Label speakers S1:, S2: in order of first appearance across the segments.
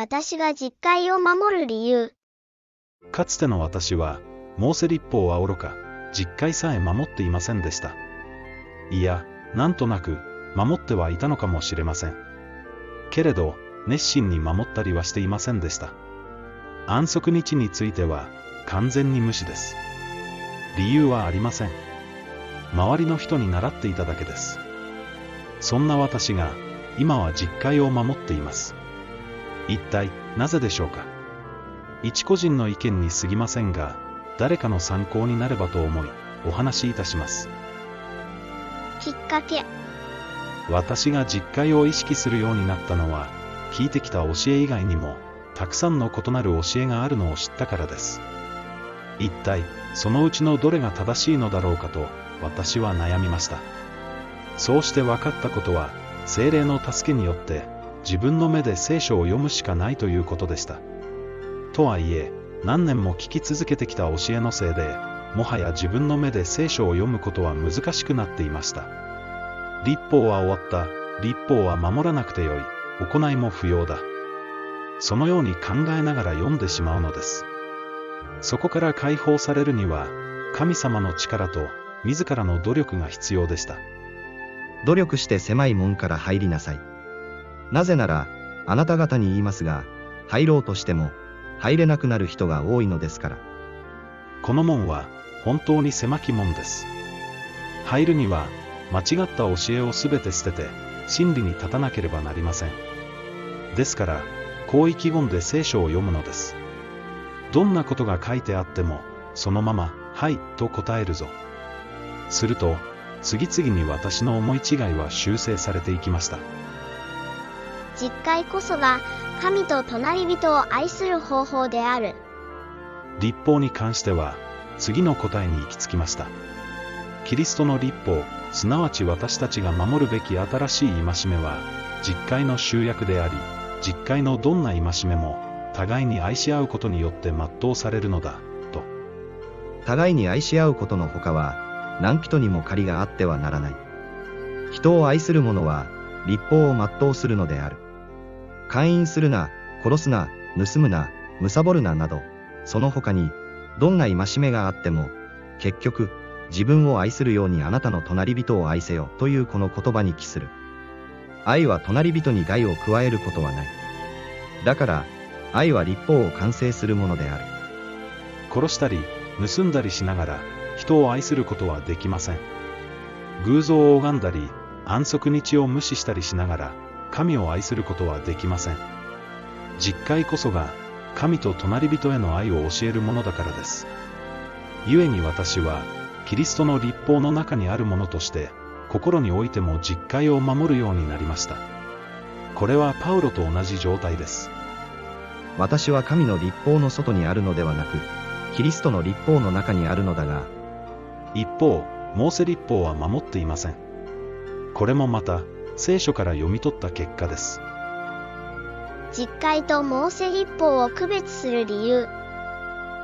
S1: 私が実戒を守る理由。
S2: かつての私は、モーセ立法は愚か、実戒さえ守っていませんでした。いや、なんとなく、守ってはいたのかもしれません。けれど、熱心に守ったりはしていませんでした。安息日については、完全に無視です。理由はありません。周りの人に習っていただけです。そんな私が、今は実戒を守っています。一体、なぜでしょうか？一個人の意見に過ぎませんが、誰かの参考になればと思い、お話しいたします。
S1: きっかけ。
S2: 私が実戒を意識するようになったのは、聞いてきた教え以外にも、たくさんの異なる教えがあるのを知ったからです。一体、そのうちのどれが正しいのだろうかと、私は悩みました。そうして分かったことは、精霊の助けによって、自分の目で聖書を読むしかないということでした。とはいえ、何年も聞き続けてきた教えのせいで、もはや自分の目で聖書を読むことは難しくなっていました。立法は終わった、立法は守らなくてよい、行いも不要だ。そのように考えながら読んでしまうのです。そこから解放されるには、神様の力と自らの努力が必要でした。
S3: 努力して狭い門から入りなさい。なぜなら、あなた方に言いますが、入ろうとしても、入れなくなる人が多いのですから。
S2: この門は、本当に狭き門です。入るには、間違った教えをすべて捨てて、真理に立たなければなりません。ですから、こう意気込んで聖書を読むのです。どんなことが書いてあっても、そのまま、はい、と答えるぞ。すると、次々に私の思い違いは修正されていきました。
S1: 実会こそが、神と隣人を愛する方法である。
S2: 立法に関しては、次の答えに行き着きました。キリストの立法、すなわち私たちが守るべき新しい戒めは、実会の集約であり、実会のどんな戒めも、互いに愛し合うことによって全うされるのだ、と。
S3: 互いに愛し合うことのほかは、何人にも借りがあってはならない。人を愛する者は、立法を全うするのである。勧誘するな、殺すな、盗むな、貪るななど、その他に、どんな戒めがあっても、結局、自分を愛するようにあなたの隣人を愛せよというこの言葉に帰する。愛は隣人に害を加えることはない。だから、愛は立法を完成するものである。
S2: 殺したり、盗んだりしながら、人を愛することはできません。偶像を拝んだり、安息日を無視したりしながら、神を愛することはできません。実会こそが、神と隣人への愛を教えるものだからです。故に私は、キリストの立法の中にあるものとして、心においても実会を守るようになりました。これはパウロと同じ状態です。
S3: 私は神の立法の外にあるのではなく、キリストの立法の中にあるのだが、
S2: 一方、モーセ立法は守っていません。これもまた、聖書から読み取った結果です。
S1: 実会とモーセ立法を区別する理由。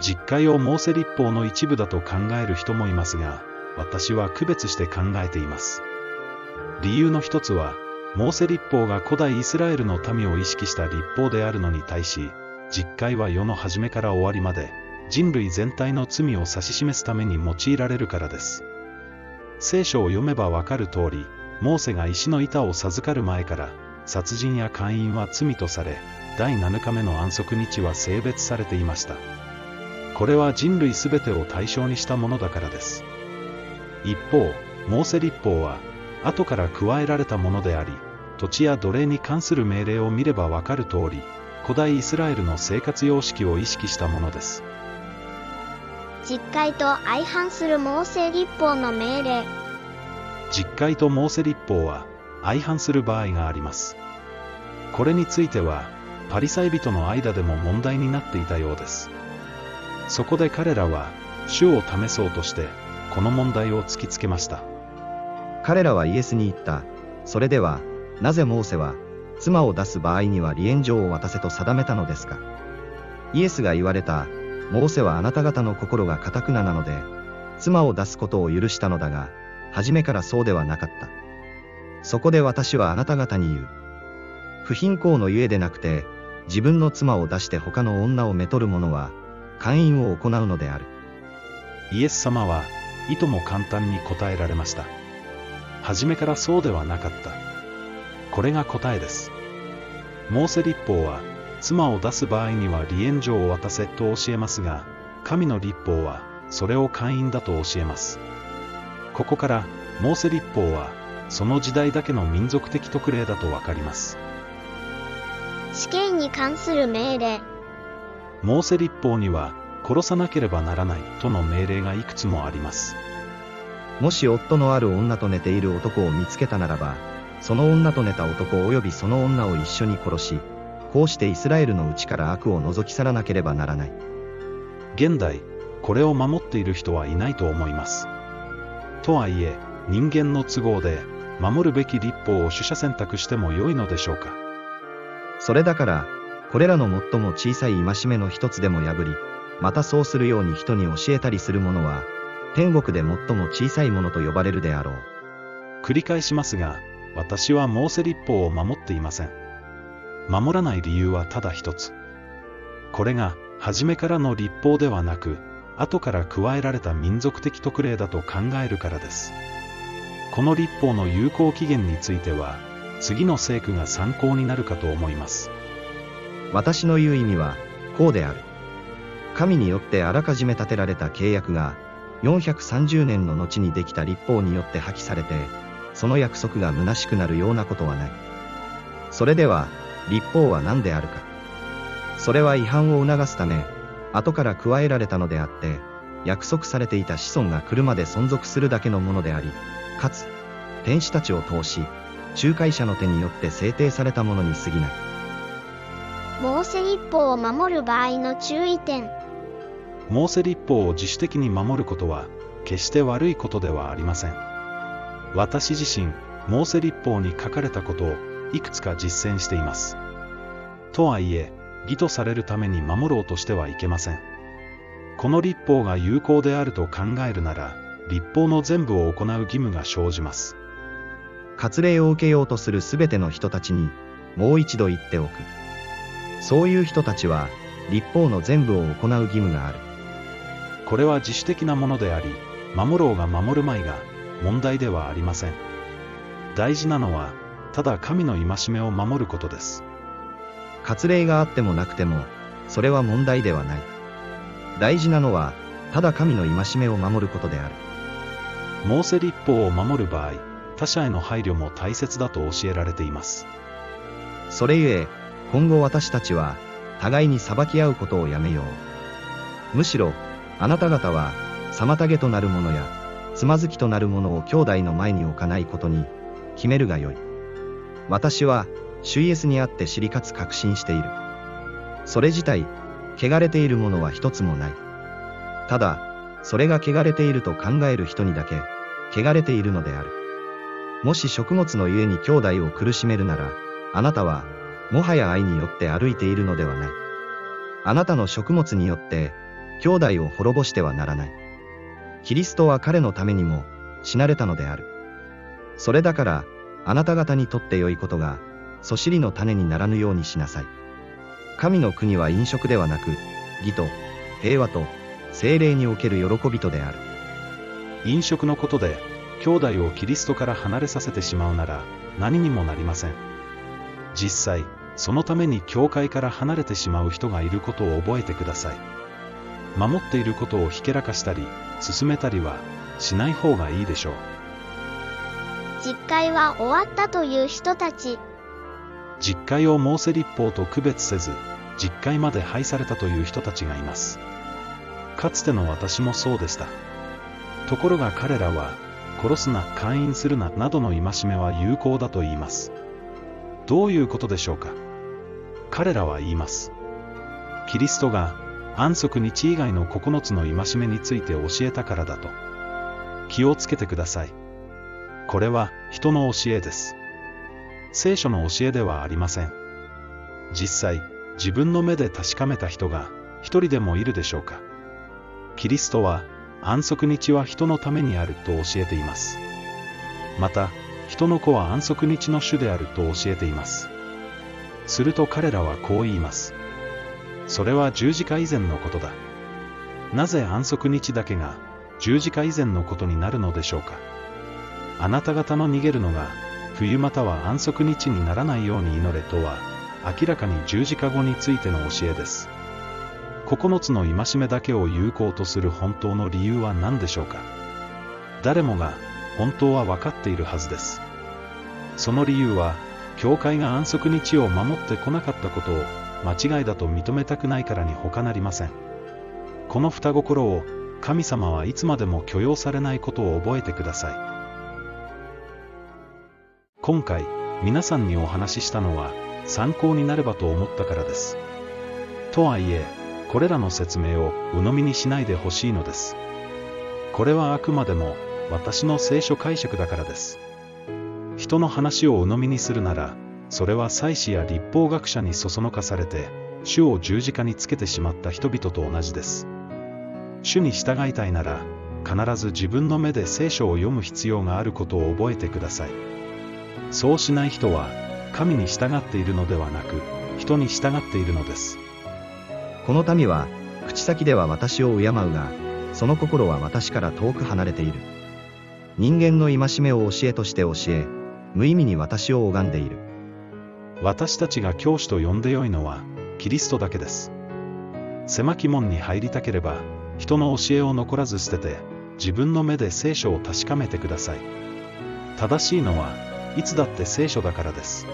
S2: 実会をモーセ立法の一部だと考える人もいますが、私は区別して考えています。理由の一つは、モーセ立法が古代イスラエルの民を意識した立法であるのに対し、実会は世の初めから終わりまで、人類全体の罪を指し示すために用いられるからです。聖書を読めばわかる通り、モーセが石の板を授かる前から、殺人や姦淫は罪とされ、第7日目の安息日は性別されていました。これは人類すべてを対象にしたものだからです。一方、モーセ立法は、後から加えられたものであり、土地や奴隷に関する命令を見ればわかる通り、古代イスラエルの生活様式を意識したものです。
S1: 実会と相反するモーセ立法の命令。
S2: 実会とモーセ立法は相反する場合があります。これについては、パリサイ人の間でも問題になっていたようです。そこで彼らは、主を試そうとして、この問題を突きつけました。
S3: 彼らはイエスに言った。それでは、なぜモーセは、妻を出す場合には離縁状を渡せと定めたのですか？イエスが言われた、モーセはあなた方の心が堅くななので、妻を出すことを許したのだが、初めからそうではなかった。そこで私はあなた方に言う。不貧困のゆえでなくて、自分の妻を出して他の女をめとる者は、姦淫を行うのである。
S2: イエス様は、いとも簡単に答えられました。初めからそうではなかった。これが答えです。モーセ立法は、妻を出す場合には離縁状を渡せと教えますが、神の立法は、それを会員だと教えます。ここから、モーセ立法は、その時代だけの民族的特例だとわかります。
S1: 死刑に関する命令。
S2: モーセ立法には、殺さなければならないとの命令がいくつもあります。
S3: もし夫のある女と寝ている男を見つけたならば、その女と寝た男及びその女を一緒に殺し、こうしてイスラエルのうちから悪を除き去らなければならない。
S2: 現代、これを守っている人はいないと思います。とはいえ、人間の都合で、守るべき立法を取捨選択しても良いのでしょうか。
S3: それだから、これらの最も小さい戒めの一つでも破り、またそうするように人に教えたりする者は、天国で最も小さいものと呼ばれるであろう。
S2: 繰り返しますが、私はモーセ立法を守っていません。守らない理由はただ一つ。これが、初めからの立法ではなく、後から加えられた民族的特例だと考えるからです。この立法の有効期限については、次の聖句が参考になるかと思います。
S3: 私の言う意味は、こうである。神によってあらかじめ立てられた契約が、430年の後にできた立法によって破棄されて、その約束が虚しくなるようなことはない。それでは、立法は何であるか。それは違反を促すため、後から加えられたのであって、約束されていた子孫が来るまで存続するだけのものであり、かつ、天使たちを通し、仲介者の手によって制定されたものに過ぎない。
S1: モーセ立法を守る場合の注意点。
S2: モーセ立法を自主的に守ることは、決して悪いことではありません。私自身、モーセ立法に書かれたことを、いくつか実践しています。とはいえ、義とされるために守ろうとしてはいけません。この立法が有効であると考えるなら、立法の全部を行う義務が生じます。
S3: 割礼を受けようとするすべての人たちに、もう一度言っておく。そういう人たちは、立法の全部を行う義務がある。
S2: これは自主的なものであり、守ろうが守るまいが、問題ではありません。大事なのは、ただ神の戒めを守ることです。
S3: 割礼があってもなくても、それは問題ではない。大事なのは、ただ神の戒めを守ることである。
S2: モーセ立法を守る場合、他者への配慮も大切だと教えられています。
S3: それゆえ、今後私たちは、互いに裁き合うことをやめよう。むしろ、あなた方は、妨げとなるものや、つまずきとなるものを兄弟の前に置かないことに、決めるがよい。私は、主イエスにあって知りかつ確信している。それ自体、汚れているものは一つもない。ただ、それが汚れていると考える人にだけ、汚れているのである。もし食物のゆえに兄弟を苦しめるなら、あなたは、もはや愛によって歩いているのではない。あなたの食物によって、兄弟を滅ぼしてはならない。キリストは彼のためにも、死なれたのである。それだから、あなた方にとって良いことが、そしりの種にならぬようにしなさい。神の国は飲食ではなく、義と、平和と、精霊における喜びとである。
S2: 飲食のことで、兄弟をキリストから離れさせてしまうなら、何にもなりません。実際、そのために教会から離れてしまう人がいることを覚えてください。守っていることをひけらかしたり、進めたりは、しない方がいいでしょう。
S1: 実会は終わったという人たち。
S2: 実会をモーセ立法と区別せず、実会まで廃されたという人たちがいます。かつての私もそうでした。ところが彼らは、殺すな、勧誘するな、などの戒めは有効だと言います。どういうことでしょうか彼らは言います。キリストが安息日以外の9つの戒めについて教えたからだと。気をつけてください。これは人の教えです。聖書の教えではありません。実際、自分の目で確かめた人が一人でもいるでしょうかキリストは安息日は人のためにあると教えています。また、人の子は安息日の主であると教えています。すると彼らはこう言います。それは十字架以前のことだ。なぜ安息日だけが十字架以前のことになるのでしょうか。あなた方の逃げるのが冬または安息日にならないように祈れとは明らかに十字架後についての教えです。9つの戒めだけを有効とする本当の理由は何でしょうか？誰もが本当は分かっているはずです。その理由は、教会が安息日を守ってこなかったことを間違いだと認めたくないからに他なりません。この双心を神様はいつまでも許容されないことを覚えてください。今回、皆さんにお話ししたのは参考になればと思ったからです。とはいえ、これらの説明を鵜呑みにしないでほしいのです。これはあくまでも私の聖書解釈だからです。人の話を鵜呑みにするなら、それは祭司や立法学者にそそのかされて、主を十字架につけてしまった人々と同じです。主に従いたいなら、必ず自分の目で聖書を読む必要があることを覚えてください。そうしない人は、神に従っているのではなく、人に従っているのです。
S3: この民は、口先では私を敬うが、その心は私から遠く離れている。人間の戒めを教えとして教え、無意味に私を拝んでいる。
S2: 私たちが教師と呼んでよいのは、キリストだけです。狭き門に入りたければ、人の教えを残らず捨てて、自分の目で聖書を確かめてください。正しいのは、いつだって聖書だからです。